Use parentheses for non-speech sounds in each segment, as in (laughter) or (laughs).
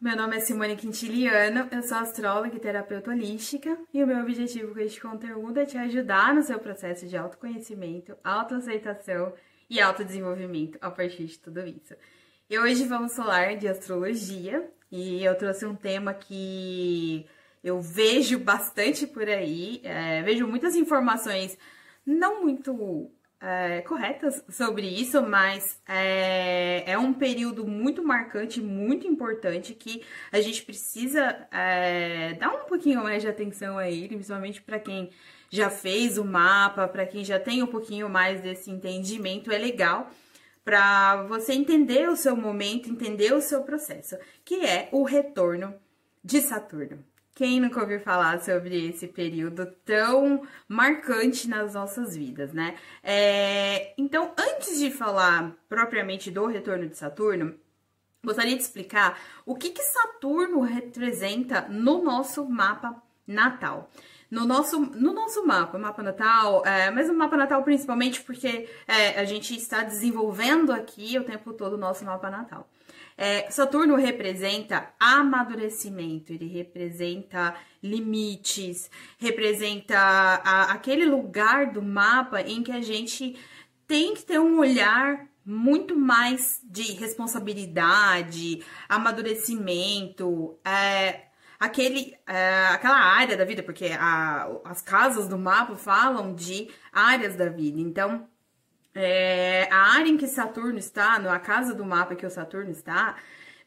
Meu nome é Simone Quintiliano, eu sou astróloga e terapeuta holística e o meu objetivo com este conteúdo é te ajudar no seu processo de autoconhecimento, autoaceitação e autodesenvolvimento a partir de tudo isso. E hoje vamos falar de astrologia e eu trouxe um tema que eu vejo bastante por aí, é, vejo muitas informações não muito é, corretas sobre isso, mas é, é, um período muito marcante, muito importante que a gente precisa é, dar um pouquinho mais de atenção a ele, principalmente para quem já fez o mapa, para quem já tem um pouquinho mais desse entendimento, é legal para você entender o seu momento, entender o seu processo, que é o retorno de Saturno. Quem nunca ouviu falar sobre esse período tão marcante nas nossas vidas, né? É, então, antes de falar propriamente do retorno de Saturno, gostaria de explicar o que, que Saturno representa no nosso mapa natal. No nosso, no nosso mapa, mapa natal, é, mas o mapa natal principalmente porque é, a gente está desenvolvendo aqui o tempo todo o nosso mapa natal. É, Saturno representa amadurecimento, ele representa limites, representa a, aquele lugar do mapa em que a gente tem que ter um olhar muito mais de responsabilidade, amadurecimento, é, aquele, é, aquela área da vida, porque a, as casas do mapa falam de áreas da vida. Então, é, a área em que Saturno está, na casa do mapa que o Saturno está,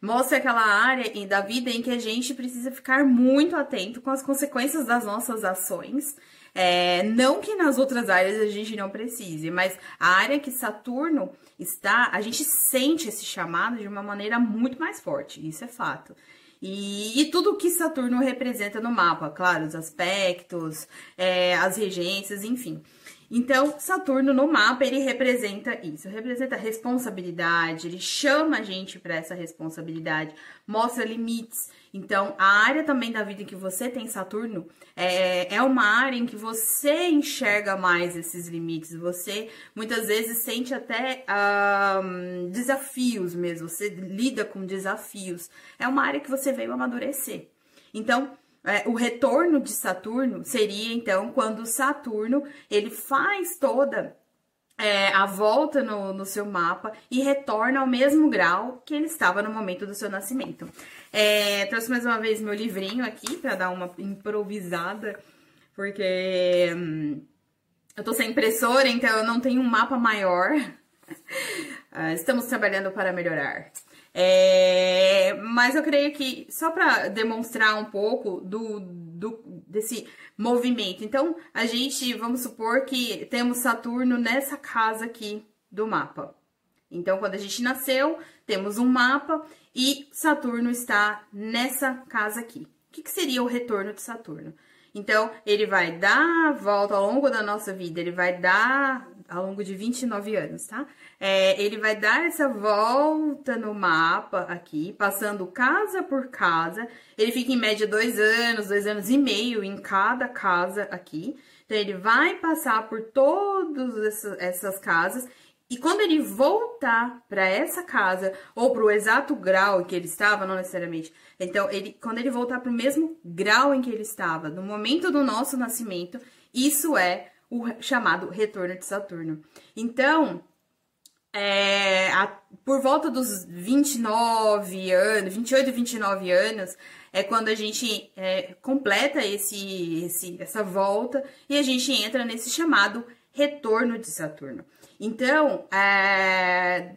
mostra aquela área da vida em que a gente precisa ficar muito atento com as consequências das nossas ações. É, não que nas outras áreas a gente não precise, mas a área que Saturno está, a gente sente esse chamado de uma maneira muito mais forte, isso é fato. E, e tudo que Saturno representa no mapa, claro, os aspectos, é, as regências, enfim. Então, Saturno no mapa, ele representa isso, representa responsabilidade, ele chama a gente para essa responsabilidade, mostra limites. Então, a área também da vida em que você tem Saturno é, é uma área em que você enxerga mais esses limites, você muitas vezes sente até um, desafios mesmo, você lida com desafios. É uma área que você veio amadurecer. Então, é, o retorno de Saturno seria então quando Saturno ele faz toda é, a volta no, no, seu mapa e retorna ao mesmo grau que ele estava no momento do seu nascimento. É, trouxe mais uma vez meu livrinho aqui para dar uma improvisada, porque hum, eu tô sem impressora, então eu não tenho um mapa maior. uh, (laughs) estamos trabalhando para melhorar. É, mas eu creio que só para demonstrar um pouco do, do, desse movimento. Então, a gente, vamos supor que temos Saturno nessa casa aqui do mapa. Então, quando a gente nasceu, temos um mapa e Saturno está nessa casa aqui. O que, que seria o retorno de Saturno? Então, ele vai dar a volta ao longo da nossa vida, ele vai dar ao longo de 29 anos, tá? É, ele vai dar essa volta no mapa aqui, passando casa por casa. Ele fica em média dois anos, dois anos e meio em cada casa aqui. Então, ele vai passar por todas essas casas e quando ele voltar para essa casa, ou para o exato grau em que ele estava, não necessariamente. Então, ele, quando ele voltar para o mesmo grau em que ele estava, no momento do nosso nascimento, isso é o chamado retorno de Saturno. Então, é, a, por volta dos 29 anos, 28, 29 anos, é quando a gente é, completa esse, esse, essa volta e a gente entra nesse chamado retorno de Saturno. Então, é,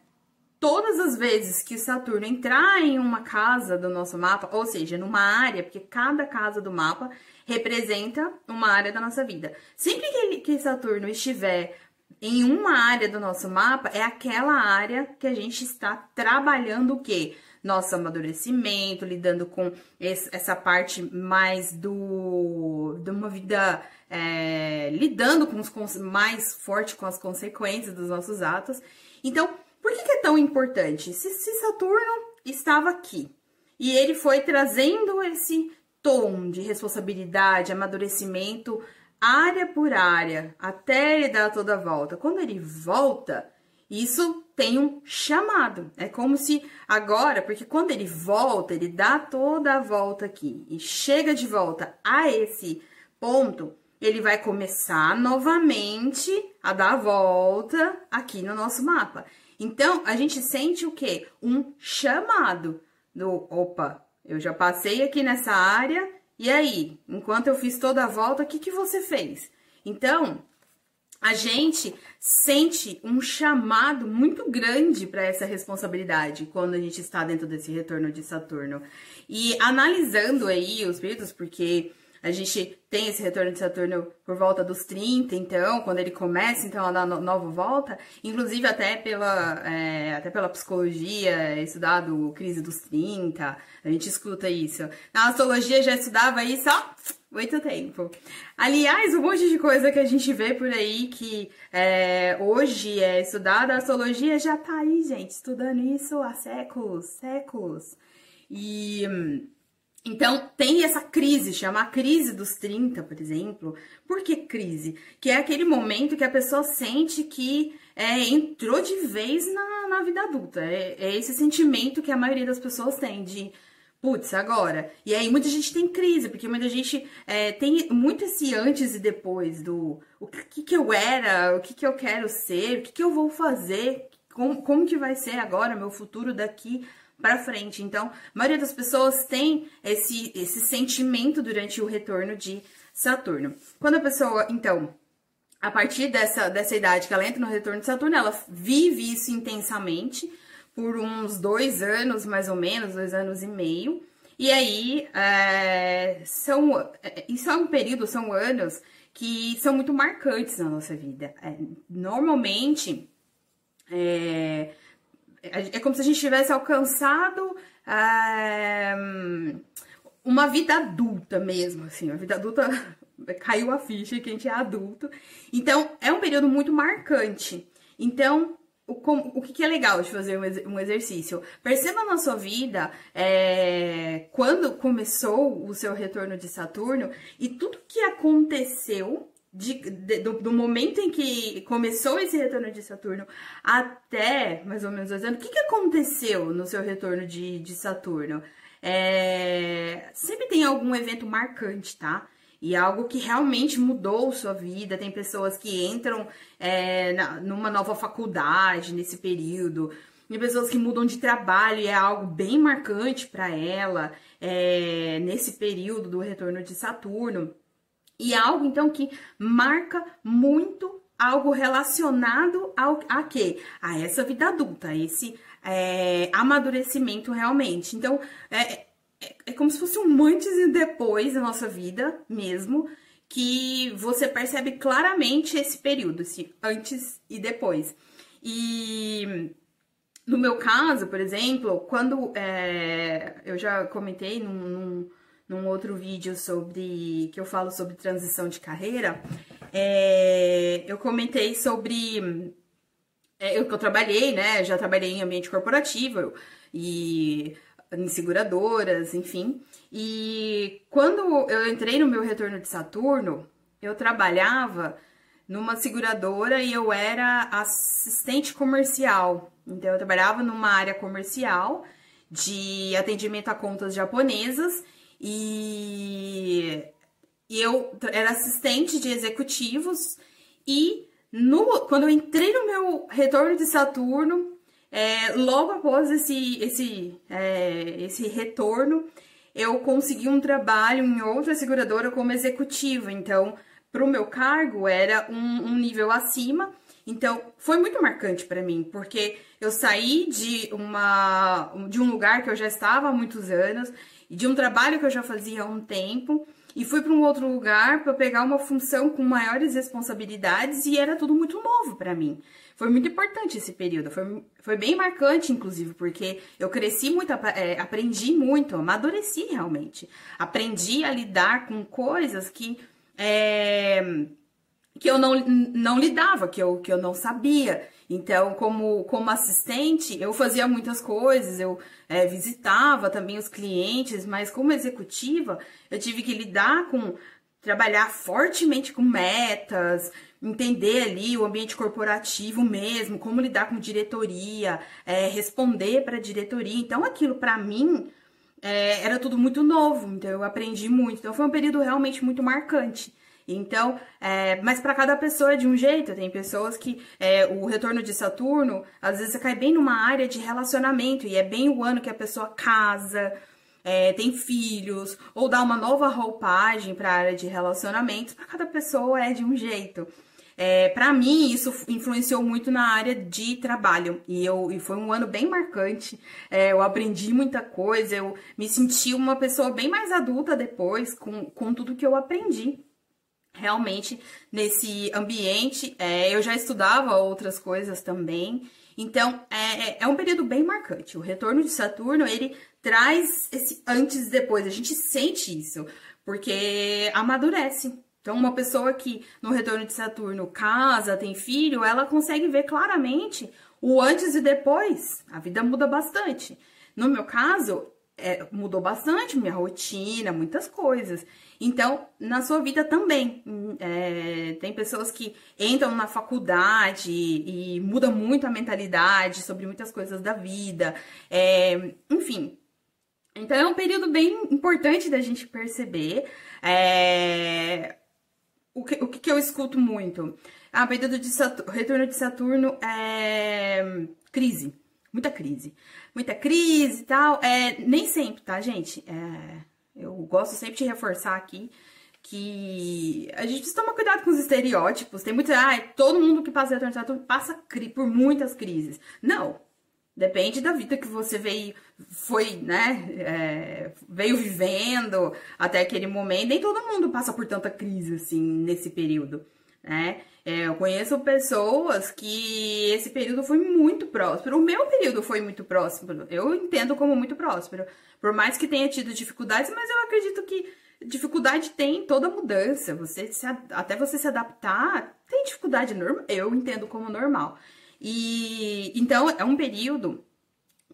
todas as vezes que Saturno entrar em uma casa do nosso mapa, ou seja, numa área, porque cada casa do mapa representa uma área da nossa vida. Sempre que, que Saturno estiver em uma área do nosso mapa, é aquela área que a gente está trabalhando o quê? Nosso amadurecimento, lidando com esse, essa parte mais do de uma vida é, lidando com os mais forte com as consequências dos nossos atos. Então, por que, que é tão importante? Se, se Saturno estava aqui e ele foi trazendo esse tom de responsabilidade, amadurecimento, área por área, até ele dar toda a volta. Quando ele volta, isso tem um chamado. É como se agora, porque quando ele volta, ele dá toda a volta aqui e chega de volta a esse ponto, ele vai começar novamente a dar a volta aqui no nosso mapa. Então, a gente sente o quê? Um chamado do opa, eu já passei aqui nessa área, e aí, enquanto eu fiz toda a volta, o que, que você fez? Então, a gente sente um chamado muito grande para essa responsabilidade quando a gente está dentro desse retorno de Saturno. E analisando aí os períodos, porque a gente tem esse retorno de Saturno por volta dos 30, então, quando ele começa então a dar nova volta, inclusive até pela, é, até pela psicologia, é estudado crise dos 30, a gente escuta isso. Na astrologia já estudava isso, ó, muito tempo. Aliás, um monte de coisa que a gente vê por aí que é, hoje é estudada, a astrologia já tá aí, gente, estudando isso há séculos, séculos. E hum, então, tem essa crise, chama a crise dos 30, por exemplo. Por que crise? Que é aquele momento que a pessoa sente que é, entrou de vez na, na vida adulta. É, é, esse sentimento que a maioria das pessoas tem de, putz, agora. E aí muita gente tem crise, porque muita gente é, tem muito esse antes e depois do o que, que eu era, o que, que eu quero ser, o que, que eu vou fazer, como, como que vai ser agora meu futuro daqui para frente. Então, a maioria das pessoas tem esse, esse sentimento durante o retorno de Saturno. Quando a pessoa, então, a partir dessa, dessa idade que ela entra no retorno de Saturno, ela vive isso intensamente por uns dois anos, mais ou menos, dois anos e meio. E aí, é, são, isso é um período, são anos que são muito marcantes na nossa vida. É, normalmente, é, é como se a gente tivesse alcançado é, uma vida adulta mesmo, assim, a vida adulta (laughs) caiu a ficha que a gente é adulto. Então, é um período muito marcante. Então, o, o que, é legal de fazer um exercício? Perceba na sua vida é, quando começou o seu retorno de Saturno e tudo que aconteceu de, de, do, do, momento em que começou esse retorno de Saturno até mais ou menos dois anos, o que, que aconteceu no seu retorno de, de Saturno? É, sempre tem algum evento marcante, tá? E algo que realmente mudou sua vida. Tem pessoas que entram é, na, numa nova faculdade nesse período. Tem pessoas que mudam de trabalho e é algo bem marcante para ela é, nesse período do retorno de Saturno. E algo, então, que marca muito algo relacionado ao, a quê? A essa vida adulta, a esse é, amadurecimento realmente. Então, é, é, é como se fosse um antes e depois da nossa vida mesmo, que você percebe claramente esse período, esse antes e depois. E no meu caso, por exemplo, quando é, eu já comentei num, num num outro vídeo sobre que eu falo sobre transição de carreira, é, eu comentei sobre é, eu que eu trabalhei, né? Já trabalhei em ambiente corporativo e em seguradoras, enfim. E quando eu entrei no meu retorno de Saturno, eu trabalhava numa seguradora e eu era assistente comercial. Então eu trabalhava numa área comercial de atendimento a contas japonesas e, eu era assistente de executivos e no, quando eu entrei no meu retorno de Saturno, é, logo após esse, esse, é, esse retorno, eu consegui um trabalho em outra seguradora como executiva. Então, para o meu cargo, era um, um nível acima. Então, foi muito marcante para mim, porque eu saí de, uma, de um lugar que eu já estava há muitos anos de um trabalho que eu já fazia há um tempo e fui para um outro lugar para pegar uma função com maiores responsabilidades e era tudo muito novo para mim. Foi muito importante esse período, foi, foi bem marcante, inclusive, porque eu cresci muito, é, aprendi muito, amadureci realmente. Aprendi a lidar com coisas que, é, que eu não, não lidava, que eu, que eu não sabia. Então, como, como assistente, eu fazia muitas coisas, eu é, visitava também os clientes, mas como executiva, eu tive que lidar com trabalhar fortemente com metas, entender ali o ambiente corporativo mesmo, como lidar com diretoria, é, responder para a diretoria. Então, aquilo para mim é, era tudo muito novo, então eu aprendi muito. Então, foi um período realmente muito marcante. Então, é, mas para cada pessoa é de um jeito. Tem pessoas que é, o retorno de Saturno, às vezes, cai bem numa área de relacionamento, e é bem o ano que a pessoa casa, é, tem filhos, ou dá uma nova roupagem para a área de relacionamentos. Para cada pessoa é de um jeito. É, para mim, isso influenciou muito na área de trabalho e, eu, e foi um ano bem marcante. É, eu aprendi muita coisa, eu me senti uma pessoa bem mais adulta depois com, com tudo que eu aprendi realmente nesse ambiente. É, eu já estudava outras coisas também. Então, é, é, é um período bem marcante. O retorno de Saturno, ele traz esse antes e depois. A gente sente isso, porque amadurece. Então, uma pessoa que no retorno de Saturno casa, tem filho, ela consegue ver claramente o antes e depois. A vida muda bastante. No meu caso, é, mudou bastante minha rotina, muitas coisas. Então, na sua vida também. É, tem pessoas que entram na faculdade e, mudam muito a mentalidade sobre muitas coisas da vida. É, enfim. Então, é um período bem importante da gente perceber. É, o, que, o que eu escuto muito? A período de Saturno, retorno de Saturno é crise. Muita crise. Muita crise e tal. É, nem sempre, tá, gente? É, eu gosto sempre de reforçar aqui que a gente precisa tomar cuidado com os estereótipos. Tem muita. Ah, todo mundo que passa retorno passa por muitas crises. Não. Depende da vida que você veio, foi, né, é, veio vivendo até aquele momento. Nem todo mundo passa por tanta crise, assim, nesse período, né? É, eu conheço pessoas que esse período foi muito próspero. O meu período foi muito próspero. Eu entendo como muito próspero. Por mais que tenha tido dificuldades, mas eu acredito que dificuldade tem toda mudança. Você se, até você se adaptar, tem dificuldade normal. Eu entendo como normal. E então é um período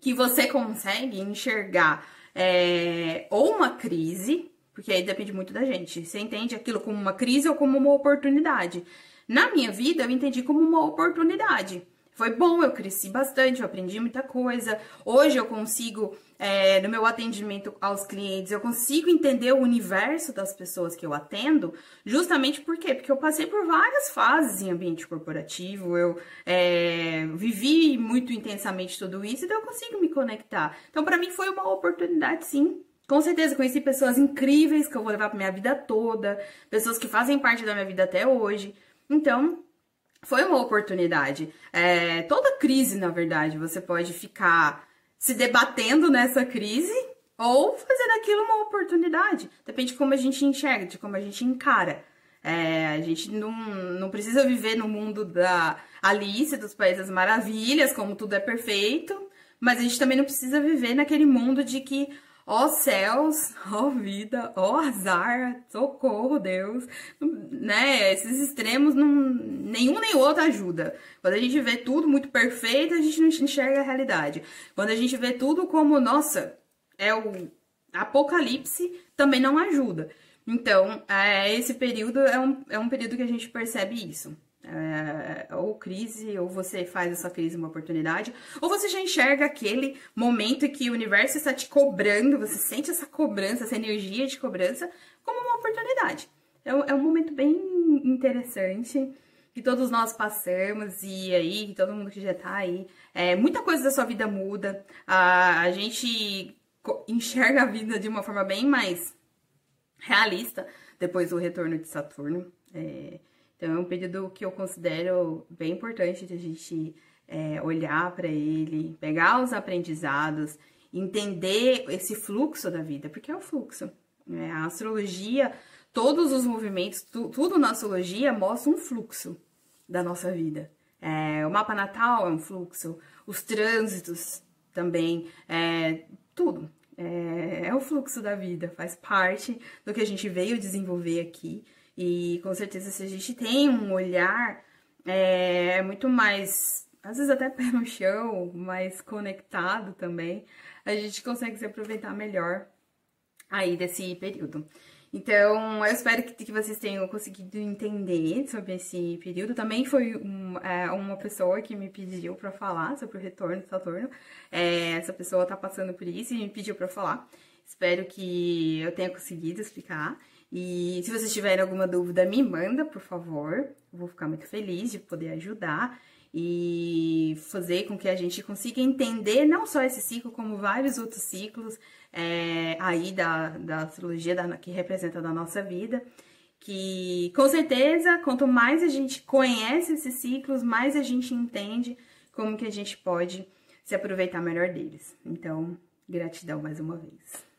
que você consegue enxergar é, ou uma crise, porque aí depende muito da gente. Você entende aquilo como uma crise ou como uma oportunidade. Na minha vida, eu entendi como uma oportunidade. Foi bom, eu cresci bastante, eu aprendi muita coisa. Hoje eu consigo, é, no meu atendimento aos clientes, eu consigo entender o universo das pessoas que eu atendo, justamente por quê? Porque eu passei por várias fases em ambiente corporativo, eu é, vivi muito intensamente tudo isso, então eu consigo me conectar. Então, para mim, foi uma oportunidade, sim. Com certeza, conheci pessoas incríveis que eu vou levar pra minha vida toda, pessoas que fazem parte da minha vida até hoje. Então, foi uma oportunidade. É, toda crise, na verdade, você pode ficar se debatendo nessa crise ou fazer daquilo uma oportunidade. Depende de como a gente enxerga, de como a gente encara. É, a gente não, não precisa viver no mundo da Alice, dos Países Maravilhas, como tudo é perfeito, mas a gente também não precisa viver naquele mundo de que Ó céus, ó vida, ó azar, socorro, Deus, né? Esses extremos, não, nenhum nem outro ajuda. Quando a gente vê tudo muito perfeito, a gente não enxerga a realidade. Quando a gente vê tudo como, nossa, é o apocalipse, também não ajuda. Então, é, esse período é um, é um período que a gente percebe isso é, ou crise, ou você faz essa crise uma oportunidade, ou você já enxerga aquele momento que o universo está te cobrando, você sente essa cobrança, essa energia de cobrança, como uma oportunidade. É, um, é um momento bem interessante que todos nós passamos e aí, todo mundo que já tá aí, é, muita coisa da sua vida muda, a, a gente enxerga a vida de uma forma bem mais realista depois do retorno de Saturno. É, então, é um período que eu considero bem importante de a gente é, olhar para ele, pegar os aprendizados, entender esse fluxo da vida, porque é o fluxo. Né? A astrologia, todos os movimentos, tu, tudo na astrologia mostra um fluxo da nossa vida. É, o mapa natal é um fluxo, os trânsitos também, é, tudo. É, é o fluxo da vida, faz parte do que a gente veio desenvolver aqui. E com certeza, se a gente tem um olhar é, é, muito mais, às vezes até (laughs) pé no chão, mais conectado também, a gente consegue se aproveitar melhor aí desse período. Então, eu espero que, que vocês tenham conseguido entender sobre esse período. Também foi um, é, uma pessoa que me pediu para falar sobre o retorno de Saturno. É, essa pessoa tá passando por isso e me pediu para falar. Espero que eu tenha conseguido explicar. E se vocês tiverem alguma dúvida, me manda, por favor. Eu vou ficar muito feliz de poder ajudar e fazer com que a gente consiga entender não só esse ciclo, como vários outros ciclos é, aí da, da astrologia da, que representa da nossa vida. Que com certeza, quanto mais a gente conhece esses ciclos, mais a gente entende como que a gente pode se aproveitar melhor deles. Então, gratidão mais uma vez.